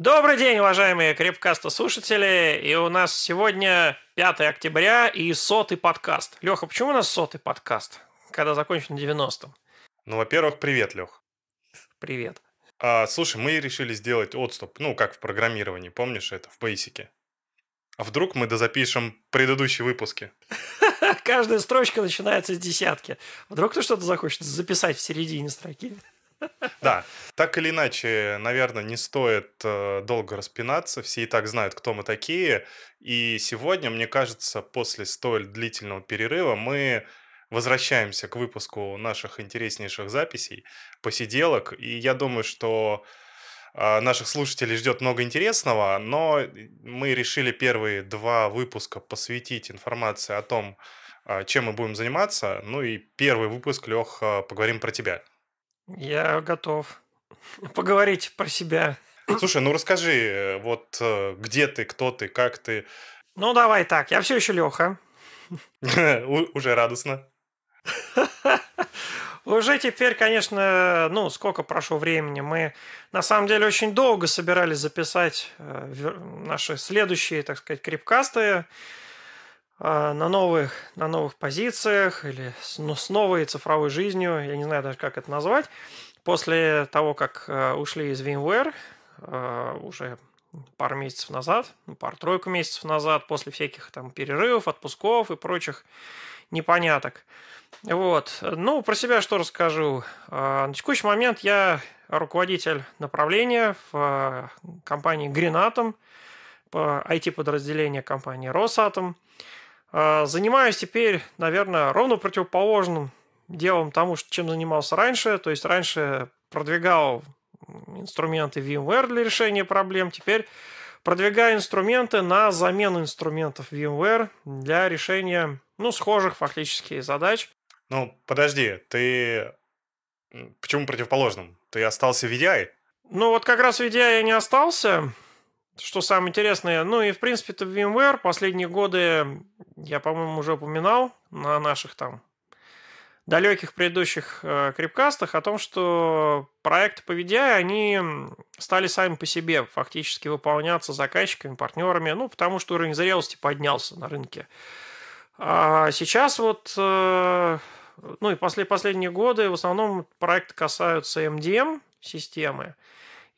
Добрый день, уважаемые крепкаста-слушатели. И у нас сегодня 5 октября и сотый подкаст. Леха, почему у нас сотый подкаст, когда закончен 90-м? Ну, во-первых, привет, Лех. Привет. А, слушай, мы решили сделать отступ, ну, как в программировании, помнишь это, в Basic. А вдруг мы дозапишем предыдущие выпуски? Каждая строчка начинается с десятки. Вдруг ты что-то захочешь записать в середине строки? Да, так или иначе, наверное, не стоит э, долго распинаться. Все и так знают, кто мы такие. И сегодня, мне кажется, после столь длительного перерыва мы возвращаемся к выпуску наших интереснейших записей, посиделок. И я думаю, что э, наших слушателей ждет много интересного, но мы решили первые два выпуска посвятить информации о том, э, чем мы будем заниматься. Ну и первый выпуск, Лех, поговорим про тебя. Я готов поговорить про себя. Слушай, ну расскажи, э, вот э, где ты, кто ты, как ты? Ну, давай так, я все еще Леха. Уже радостно. Уже теперь, конечно, ну, сколько прошло времени, мы на самом деле очень долго собирались записать э, наши следующие, так сказать, крипкасты на новых, на новых позициях или с, ну, с новой цифровой жизнью, я не знаю даже, как это назвать. После того, как э, ушли из VMware, э, уже пару месяцев назад, ну, пару-тройку месяцев назад, после всяких там перерывов, отпусков и прочих непоняток. Вот. Ну, про себя что расскажу. Э, на текущий момент я руководитель направления в компании Green по IT-подразделению компании Росатом. Занимаюсь теперь, наверное, ровно противоположным делом тому, чем занимался раньше. То есть раньше продвигал инструменты VMware для решения проблем. Теперь продвигаю инструменты на замену инструментов VMware для решения ну, схожих фактически задач. Ну, подожди, ты почему противоположным? Ты остался в VDI? Ну, вот как раз в VDI я не остался. Что самое интересное, ну и в принципе-то VMware последние годы, я, по-моему, уже упоминал на наших там далеких предыдущих э, крипкастах о том, что проекты по VDI, они стали сами по себе фактически выполняться заказчиками, партнерами, ну, потому что уровень зрелости поднялся на рынке. А сейчас вот, э, ну и после последние годы в основном проекты касаются MDM системы.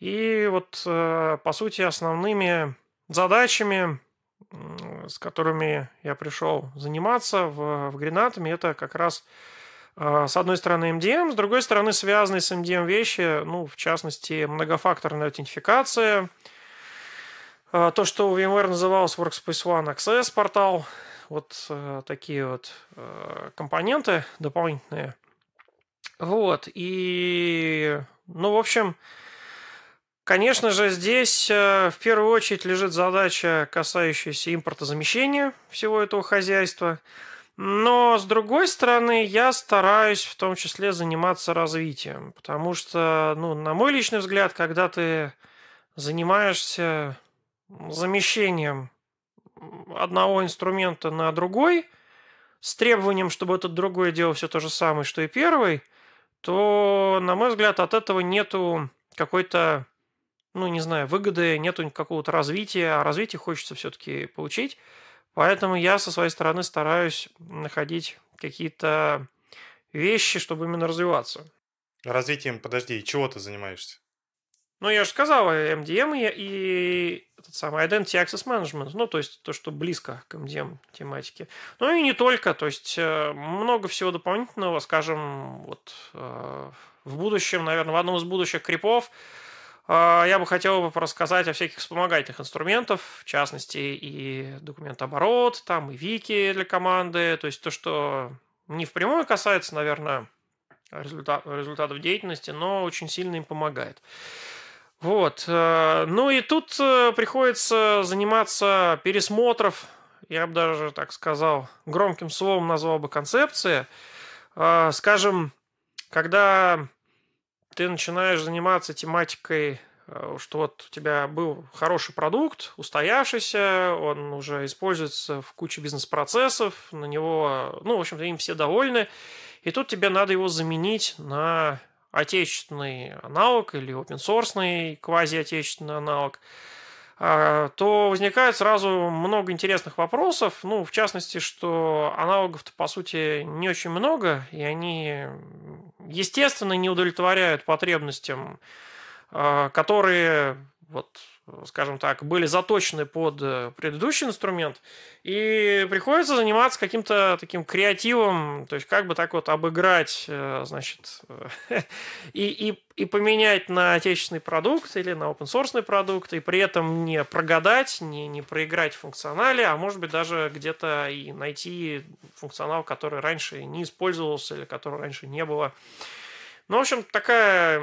И вот, э, по сути, основными задачами, с которыми я пришел заниматься в, в Гренатами, это как раз а, с одной стороны MDM, с другой стороны связанные с MDM вещи, ну, в частности, многофакторная аутентификация, а, то, что у VMware называлось Workspace ONE Access портал, вот э, такие вот э, компоненты дополнительные. Вот, и, ну, в общем, конечно же, здесь э, в первую очередь лежит задача, касающаяся импортозамещения всего этого хозяйства – но, с другой стороны, я стараюсь в том числе заниматься развитием, потому что, ну, на мой личный взгляд, когда ты занимаешься замещением одного инструмента на другой, с требованием, чтобы этот другой делал все то же самое, что и первый, то, на мой взгляд, от этого нету какой-то, ну, не знаю, выгоды, нету какого-то развития, а развитие хочется все-таки получить. Поэтому я со своей стороны стараюсь находить какие-то вещи, чтобы именно развиваться. Развитием, подожди, чего ты занимаешься? Ну, я же сказал, MDM и, и этот самый Identity Access Management, ну, то есть то, что близко к MDM тематике. Ну, и не только, то есть э, много всего дополнительного, скажем, вот э, в будущем, наверное, в одном из будущих крипов я бы хотел бы рассказать о всяких вспомогательных инструментах, в частности, и документооборот, там, и вики для команды, то есть то, что не впрямую касается, наверное, результат, результатов деятельности, но очень сильно им помогает. Вот. Э, ну и тут э, приходится заниматься пересмотров, я бы даже так сказал, громким словом назвал бы концепции. Э, скажем, когда ты начинаешь заниматься тематикой, э, что вот у тебя был хороший продукт, устоявшийся, он уже используется в куче бизнес-процессов, на него, ну, в общем-то, им все довольны, и тут тебе надо его заменить на отечественный аналог или open source квази-отечественный аналог, а, то возникает сразу много интересных вопросов. Ну, в частности, что аналогов-то, по сути, не очень много, и они, естественно, не удовлетворяют потребностям, а, которые вот скажем так, были заточены под э, предыдущий инструмент, и приходится заниматься каким-то таким креативом, то есть как бы так вот обыграть, э, значит, и, и, и поменять на отечественный продукт или на open source продукт, и при этом не прогадать, не, не проиграть в функционале, а может быть даже где-то и найти функционал, который раньше не использовался или которого раньше не было. Ну, в общем, такая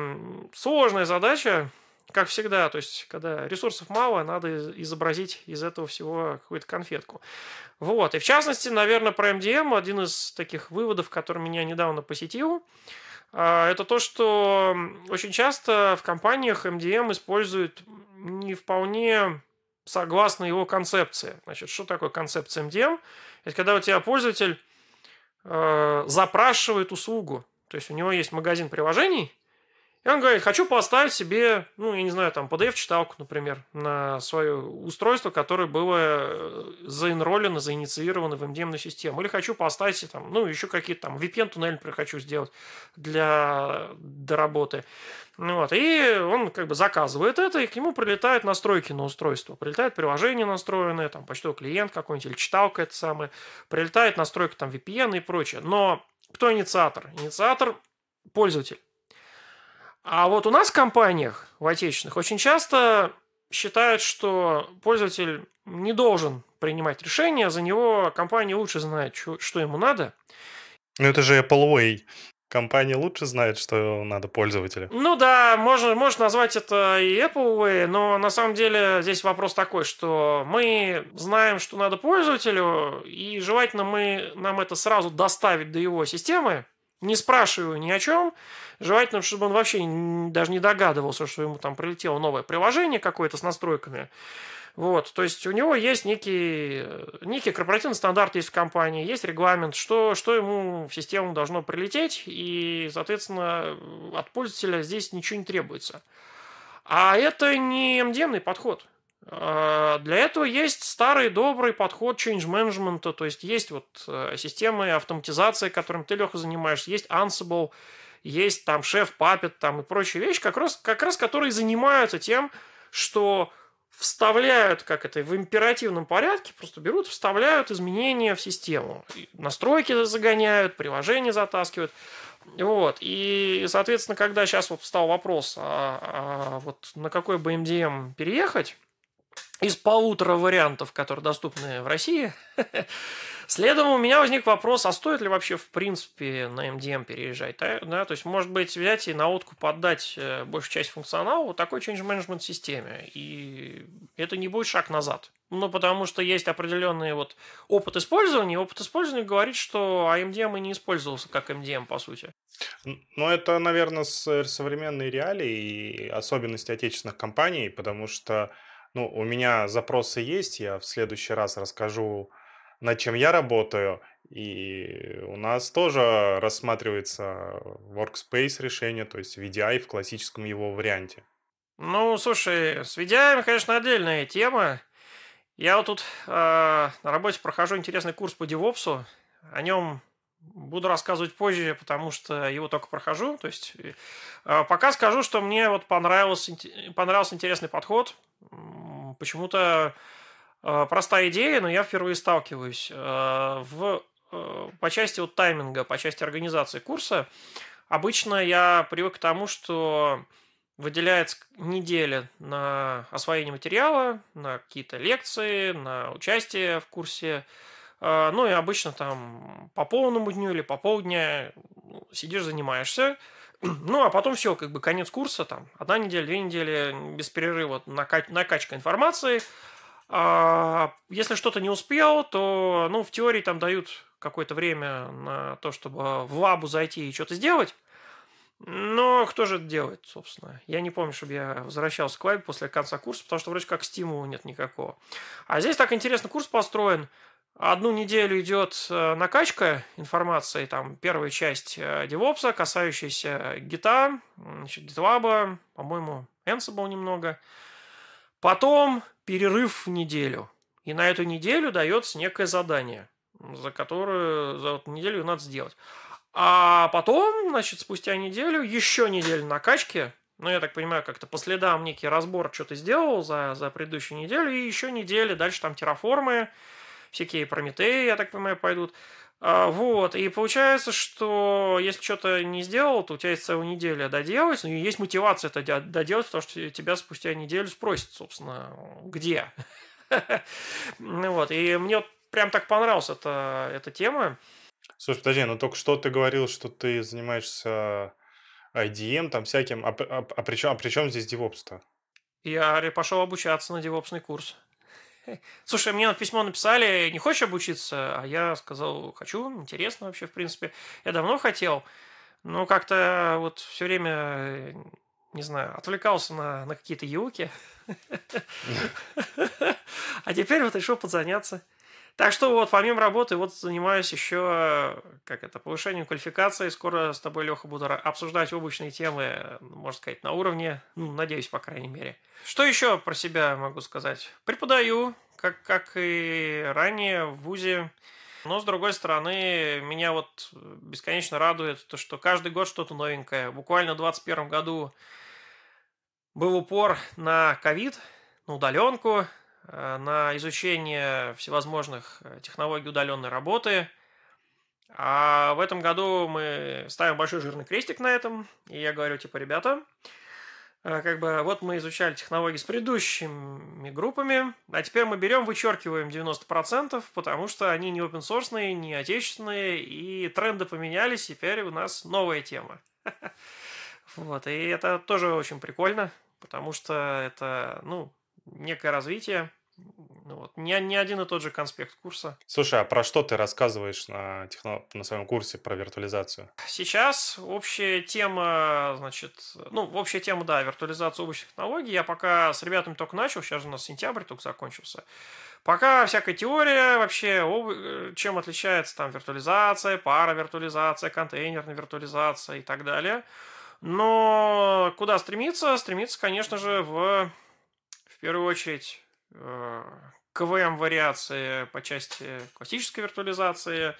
сложная задача, как всегда, то есть, когда ресурсов мало, надо изобразить из этого всего какую-то конфетку. Вот. И в частности, наверное, про MDM один из таких выводов, который меня недавно посетил, а, это то, что очень часто в компаниях MDM используют не вполне согласно его концепции. Значит, что такое концепция MDM? Это когда у тебя пользователь э, запрашивает услугу. То есть у него есть магазин приложений, и он говорит, хочу поставить себе, ну, я не знаю, там, PDF-читалку, например, на свое устройство, которое было э, заинролено, заинициировано в MDM систему. Или хочу поставить, там, ну, еще какие-то там VPN-туннель, например, хочу сделать для, для работы. Ну вот. И он как бы заказывает это, и к нему прилетают настройки на устройство. Прилетает приложение настроенное, там, почтовый клиент какой-нибудь, или читалка это самое. Прилетает настройка там VPN и прочее. Но кто инициатор? Инициатор – пользователь. А вот у нас в компаниях, в отечественных, очень часто считают, что пользователь не должен принимать решения, за него компания лучше знает, что ему надо. Ну это же Apple Way. Компания лучше знает, что надо пользователю. Ну да, можно, можно назвать это и Apple Way, но на самом деле здесь вопрос такой, что мы знаем, что надо пользователю, и желательно мы, нам это сразу доставить до его системы, не спрашиваю ни о чем. Желательно, чтобы он вообще даже не догадывался, что ему там прилетело новое приложение какое-то с настройками. Вот, то есть у него есть некий, некий корпоративный стандарт есть в компании, есть регламент, что, что ему в систему должно прилететь, и, соответственно, от пользователя здесь ничего не требуется. А это не MDM подход. А, для этого есть старый добрый подход change management, то есть есть вот э, системы автоматизации, которым ты, Леха, занимаешься, есть Ansible, есть там шеф, папет там и прочие вещи, как раз, как раз которые занимаются тем, что вставляют, как это, в императивном порядке, просто берут, вставляют изменения в систему. Настройки загоняют, приложения затаскивают. Вот. И, соответственно, когда сейчас вот встал вопрос, а, а вот на какой бы переехать, из полутора вариантов, которые доступны в России, следом у меня возник вопрос, а стоит ли вообще в принципе на MDM переезжать? Да? Да? То есть, может быть, взять и на утку поддать э, большую часть функционала вот такой change management системе. И это не будет шаг назад. Ну, потому что есть определенный вот опыт использования. Опыт использования говорит, что AMDM и не использовался как MDM, по сути. Ну, это, наверное, современные реалии и особенности отечественных компаний, потому что ну, у меня запросы есть, я в следующий раз расскажу, над чем я работаю. И у нас тоже рассматривается workspace решение, то есть VDI в классическом его варианте. Ну, слушай, с VDI, конечно, отдельная тема. Я вот тут э, на работе прохожу интересный курс по DevOps. О нем буду рассказывать позже, потому что его только прохожу. То есть э, пока скажу, что мне вот понравился, понравился интересный подход. Почему-то э, простая идея, но я впервые сталкиваюсь. Э, в, э, по части вот тайминга, по части организации курса, обычно я привык к тому, что выделяется неделя на освоение материала, на какие-то лекции, на участие в курсе. Ну и обычно там по полному дню или по полдня сидишь, занимаешься. Ну, а потом все, как бы конец курса, там, одна неделя, две недели без перерыва накач- накачка информации. А если что-то не успел, то, ну, в теории там дают какое-то время на то, чтобы в лабу зайти и что-то сделать. Но кто же это делает, собственно? Я не помню, чтобы я возвращался к лабе после конца курса, потому что вроде как стимула нет никакого. А здесь так интересно курс построен. Одну неделю идет э, накачка информации, там первая часть DevOps, касающаяся гита, значит, GitLab, по-моему, Ansible немного. Потом перерыв в неделю. И на эту неделю дается некое задание, за которое за эту неделю надо сделать. А потом, значит, спустя неделю, еще неделю накачки, ну, я так понимаю, как-то по следам некий разбор что-то сделал за, за предыдущую неделю, и еще недели, дальше там терраформы, всякие Прометеи, я так понимаю, пойдут. А, вот, и получается, что если что-то не сделал, то у тебя есть целая неделя доделать, ну и есть мотивация это доделать, потому что тебя спустя неделю спросят, собственно, где. Ну вот, и мне прям так понравилась эта, эта тема. Слушай, подожди, ну только что ты говорил, что ты занимаешься IDM, там всяким, а, а, а, при, чем, а при чем здесь DevOps-то? Я пошел обучаться на девопсный курс. Слушай, мне письмо написали, не хочешь обучиться? А я сказал, хочу, интересно вообще, в принципе. Я давно хотел, но как-то вот все время, не знаю, отвлекался на, на какие-то юки. А теперь вот решил подзаняться. Так что вот помимо работы вот занимаюсь еще, как это, повышением квалификации. Скоро с тобой, Леха, буду обсуждать облачные темы, можно сказать, на уровне, ну, надеюсь, по крайней мере. Что еще про себя могу сказать? Преподаю, как, как и ранее в ВУЗе. Но, с другой стороны, меня вот бесконечно радует то, что каждый год что-то новенькое. Буквально в 2021 году был упор на ковид, на удаленку, на изучение всевозможных э, технологий удаленной работы. А в этом году мы ставим большой жирный крестик на этом. И я говорю, типа, ребята, э, как бы вот мы изучали технологии с предыдущими группами, а теперь мы берем, вычеркиваем 90%, потому что они не open source, не отечественные, и тренды поменялись, теперь у нас новая тема. Вот, и это тоже очень прикольно, потому что это, ну, некое развитие. Ну, вот. Не, не один и тот же конспект курса. Слушай, а про что ты рассказываешь на, техно... на своем курсе про виртуализацию? Сейчас общая тема, значит, ну, общая тема, да, виртуализация облачных технологий. Я пока с ребятами только начал, сейчас у нас сентябрь только закончился. Пока всякая теория вообще, чем отличается там виртуализация, пара виртуализация, контейнерная виртуализация и так далее. Но куда стремиться? Стремиться, конечно же, в в первую очередь э, КВМ-вариации по части классической виртуализации,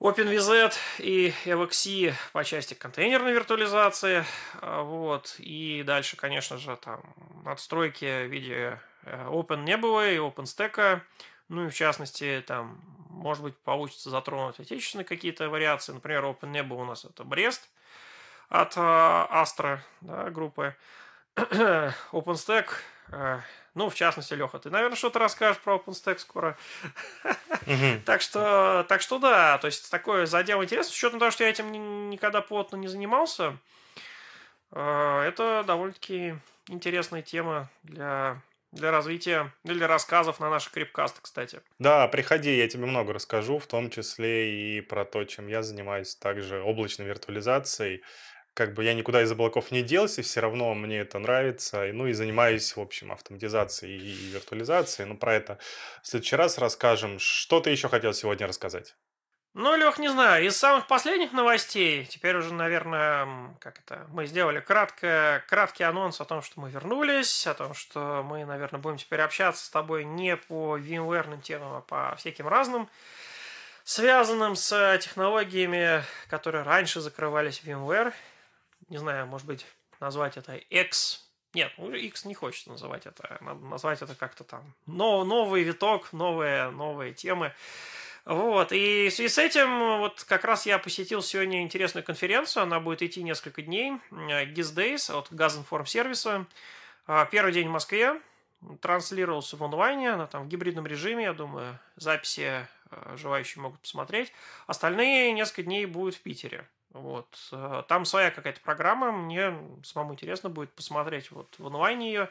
OpenVZ и LXC по части контейнерной виртуализации. А, вот. И дальше, конечно же, там надстройки в виде э, OpenNebula и OpenStack. Ну и в частности, там, может быть, получится затронуть отечественные какие-то вариации. Например, OpenNebula у нас это Брест от э, Astra да, группы. OpenStack, э, ну, в частности, Леха, ты, наверное, что-то расскажешь про OpenStack скоро. Так что, так что да, то есть такое задел интересно, с учетом того, что я этим никогда плотно не занимался, э, это довольно-таки интересная тема для для развития, для рассказов на наших крипкасты, кстати. Да, приходи, я тебе много расскажу, в том числе и про то, чем я занимаюсь, также облачной виртуализацией как бы я никуда из облаков не делся, все равно мне это нравится, ну и занимаюсь, в общем, автоматизацией и виртуализацией, ну про это в следующий раз расскажем. Что ты еще хотел сегодня рассказать? Ну, Лех, не знаю, из самых последних новостей, теперь уже, наверное, как это, мы сделали кратко, краткий анонс о том, что мы вернулись, о том, что мы, наверное, будем теперь общаться с тобой не по VMware темам, а по всяким разным, связанным с технологиями, которые раньше закрывались в VMware, не знаю, может быть, назвать это X. Нет, ну, X не хочется называть это. Надо назвать это как-то там. Но, новый виток, новые, новые темы. Вот, и в связи с этим, вот как раз я посетил сегодня интересную конференцию, она будет идти несколько дней, GIS Days от Газинформ сервиса. А, первый день в Москве, транслировался в онлайне, она там в гибридном режиме, я думаю, записи а, желающие могут посмотреть. Остальные несколько дней будут в Питере. Вот. Э, там своя какая-то программа, мне самому интересно будет посмотреть вот в онлайне ее.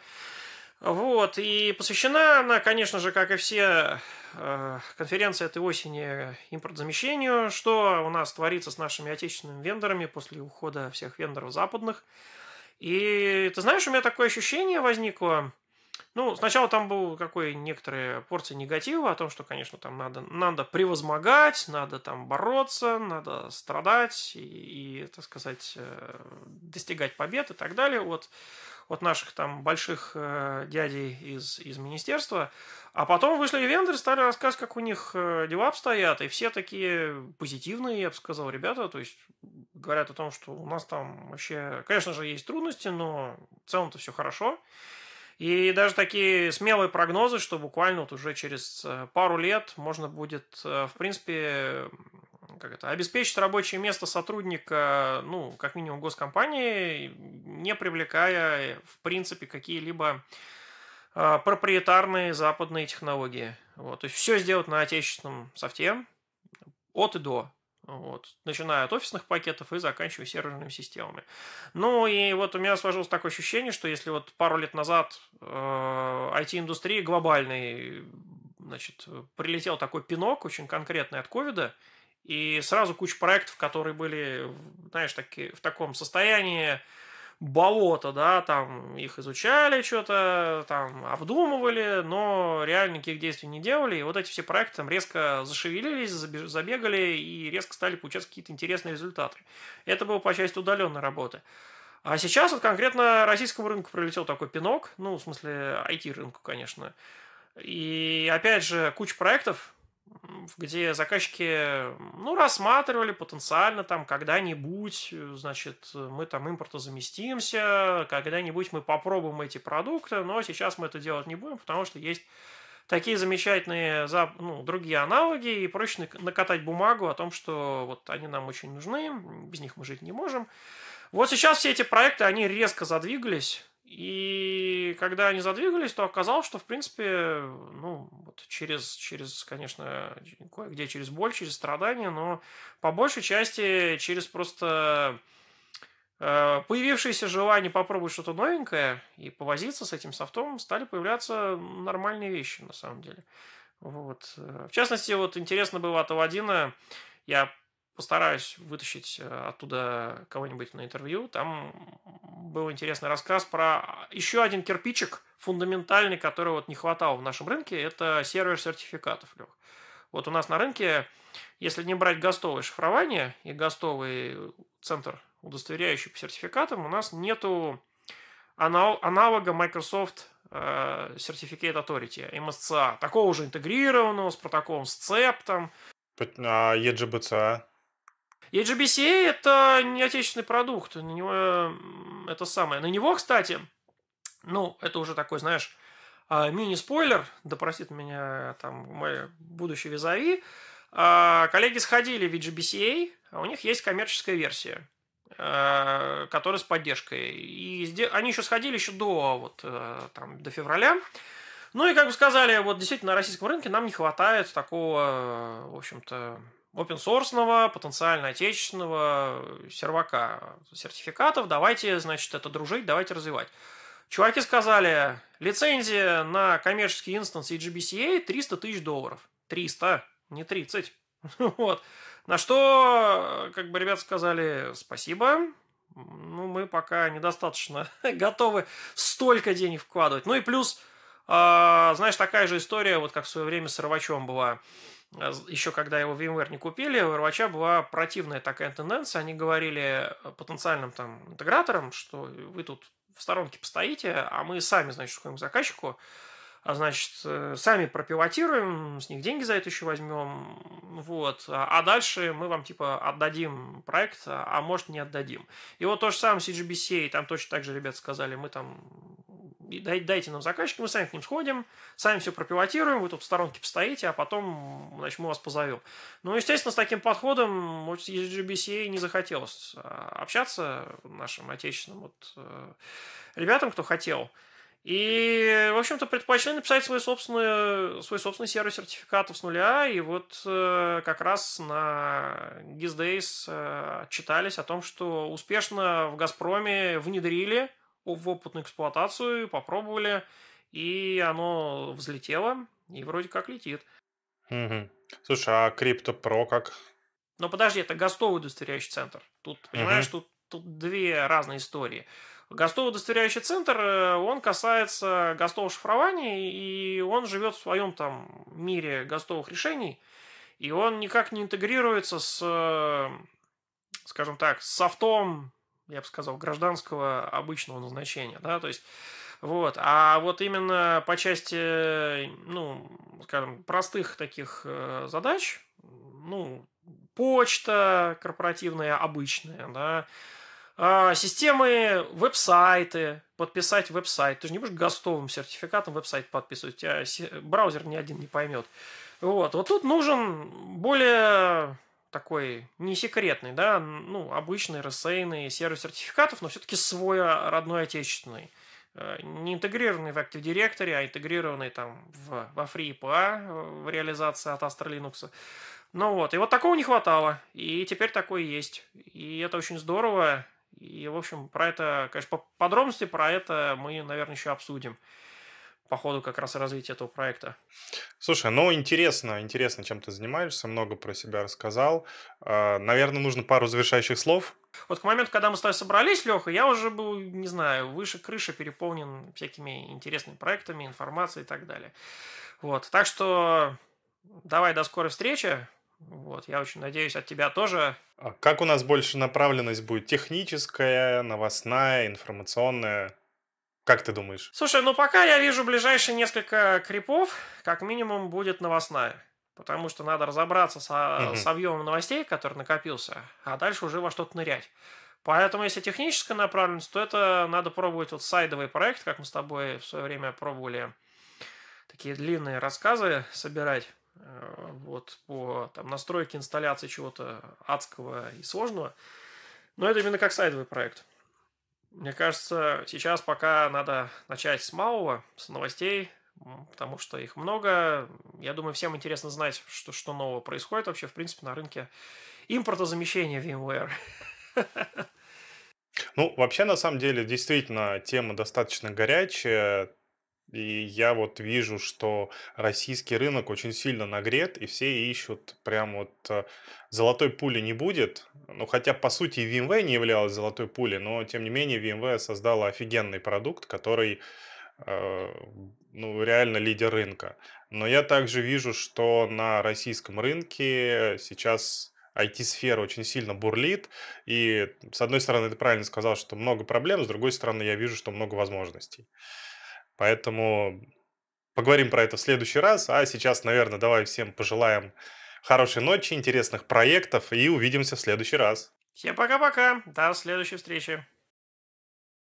Вот, и посвящена она, конечно же, как и все э, конференции этой осени импортзамещению, что у нас творится с нашими отечественными вендорами после ухода всех вендоров западных. И ты знаешь, у меня такое ощущение возникло, Ну, сначала там был какой некоторая порция негатива о том, что, конечно, там надо, надо превозмогать, надо там бороться, надо страдать и, и так сказать, э, достигать побед и так далее от, от наших там больших э, дядей из, из министерства. А потом вышли вендоры, стали рассказывать, как у них э, дела обстоят, и все такие позитивные, я бы сказал, ребята, то есть говорят о том, что у нас там вообще, конечно же, есть трудности, но в целом-то все хорошо. И даже такие смелые прогнозы, что буквально вот уже через э, пару лет можно будет, э, в принципе, как это, обеспечить рабочее место сотрудника, ну, как минимум госкомпании, не привлекая, в принципе, какие-либо э, проприетарные западные технологии. Вот. То есть все сделать на отечественном софте от и до. Вот. Начиная от офисных пакетов и заканчивая серверными системами. Ну и вот у меня сложилось такое ощущение, что если вот пару лет назад э, IT-индустрии глобальной значит, прилетел такой пинок очень конкретный от ковида, и сразу куча проектов, которые были, знаешь, таки, в таком состоянии болото, да, там их изучали что-то, там обдумывали, но реально никаких действий не делали, и вот эти все проекты там резко зашевелились, забегали и резко стали получаться какие-то интересные результаты. Это было по части удаленной работы. А сейчас вот конкретно российскому рынку прилетел такой пинок, ну, в смысле IT-рынку, конечно. И опять же, куча проектов, где заказчики, ну, рассматривали потенциально там когда-нибудь, значит, мы там импортозаместимся, когда-нибудь мы попробуем эти продукты, но сейчас мы это делать не будем, потому что есть такие замечательные ну, другие аналоги, и проще накатать бумагу о том, что вот они нам очень нужны, без них мы жить не можем. Вот сейчас все эти проекты, они резко задвигались, и когда они задвигались, то оказалось, что, в принципе, ну, вот через, через, конечно, кое-где через боль, через страдания, но по большей части через просто э, появившееся желание попробовать что-то новенькое и повозиться с этим софтом, стали появляться нормальные вещи, на самом деле. Вот. В частности, вот интересно было от Аладдина, я постараюсь вытащить э, оттуда кого-нибудь на интервью. Там был интересный рассказ про еще один кирпичик фундаментальный, который вот не хватало в нашем рынке. Это сервер сертификатов, Лех. Вот у нас на рынке, если не брать гостовое шифрование и гостовый центр, удостоверяющий по сертификатам, у нас нету аналога Microsoft э, Certificate Authority, MSCA, такого уже интегрированного, с протоколом с CEP там. А EGBCA? HBCA это не отечественный продукт, на него это самое. На него, кстати, ну, это уже такой, знаешь, а, мини-спойлер, да простит меня там мой будущий визави, а, коллеги сходили в HBCA, а у них есть коммерческая версия, которая с поддержкой. И они еще сходили еще до, вот, э, там, до февраля. Ну и как бы сказали, вот действительно на российском рынке нам не хватает такого, в общем-то, open source, потенциально отечественного сервака сертификатов. Давайте, значит, это дружить, давайте развивать. Чуваки сказали, лицензия на коммерческий инстанс EGBCA 300 тысяч долларов. 300, не 30. Вот. На что, как бы, ребят сказали, спасибо, ну, мы пока недостаточно готовы столько денег вкладывать. Ну и плюс, э, знаешь, такая же история, вот как в свое время с Рвачом была. Еще когда его VMware не купили, у Рвача была противная такая тенденция. Они говорили потенциальным там интеграторам, что вы тут в сторонке постоите, а мы сами, значит, сходим к заказчику, а значит, э, сами пропилотируем, с них деньги за это еще возьмем, вот, а, а дальше мы вам, типа, отдадим проект, а, а может, не отдадим. И вот то же самое с CGBC, там точно так же ребята сказали, мы там дайте нам заказчика, мы сами к ним сходим, сами все пропилотируем, вы тут в сторонке постоите, а потом, значит, мы вас позовем. Ну, естественно, с таким подходом с GBCA не захотелось а, общаться нашим отечественным вот, э, ребятам, кто хотел. И, в общем-то, предпочли написать свой собственный, свой собственный сервис сертификатов с нуля. И вот э, как раз на GizDays э, отчитались о том, что успешно в «Газпроме» внедрили – в опытную эксплуатацию, попробовали, и оно взлетело, и вроде как летит. Угу. Слушай, а CryptoPro как? Но подожди, это гостовый удостоверяющий центр. Тут, понимаешь, угу. тут, тут две разные истории. Гостовый удостоверяющий центр, э, он касается гостового шифрования, и он живет в своем там мире гостовых решений, и он никак не интегрируется с, э, скажем так, с софтом, я бы сказал, гражданского обычного назначения, да, то есть вот. А вот именно по части, ну, скажем, простых таких э, задач, ну, почта корпоративная обычная, да, а, системы, веб-сайты, подписать веб-сайт. Ты же не будешь гостовым сертификатом веб-сайт подписывать, тебя браузер ни один не поймет. Вот, вот тут нужен более такой не секретный, да, ну, обычный рассеянный сервис сертификатов, но все-таки свой а, родной отечественный. Э, не интегрированный в Active Directory, а интегрированный там в, во FreePA в реализации от Astra Linux. Ну вот, и вот такого не хватало, и теперь такой есть. И это очень здорово, и, в общем, про это, конечно, по подробности про это мы, наверное, еще обсудим по ходу как раз развития этого проекта. Слушай, ну интересно, интересно, чем ты занимаешься, много про себя рассказал. А, наверное, нужно пару завершающих слов. Вот к моменту, когда мы с тобой собрались, Леха, я уже был, не знаю, выше крыши переполнен всякими интересными проектами, информацией и так далее. Вот, так что давай до скорой встречи. Вот, я очень надеюсь от тебя тоже. А как у нас больше направленность будет? Техническая, новостная, информационная? Как ты думаешь? Слушай, ну пока я вижу ближайшие несколько крипов, как минимум будет новостная. Потому что надо разобраться со, угу. с объемом новостей, который накопился, а дальше уже во что-то нырять. Поэтому, если техническая направленность, то это надо пробовать вот сайдовый проект, как мы с тобой в свое время пробовали такие длинные рассказы собирать. Э, вот по там, настройке инсталляции чего-то адского и сложного. Но это именно как сайдовый проект. Мне кажется, сейчас пока надо начать с малого, с новостей, потому что их много. Я думаю, всем интересно знать, что, что нового происходит вообще, в принципе, на рынке импортозамещения VMware. Ну, вообще, на самом деле, действительно, тема достаточно горячая. И я вот вижу, что российский рынок очень сильно нагрет, и все ищут прям вот э, золотой пули не будет. Ну, хотя, по сути, VMware не являлась золотой пулей, но, тем не менее, VMware создала офигенный продукт, который э, ну, реально лидер рынка. Но я также вижу, что на российском рынке сейчас IT-сфера очень сильно бурлит, и с одной стороны, ты правильно сказал, что много проблем, с другой стороны, я вижу, что много возможностей. Поэтому поговорим про это в следующий раз. А сейчас, наверное, давай всем пожелаем хорошей ночи, интересных проектов и увидимся в следующий раз. Всем пока-пока. До следующей встречи.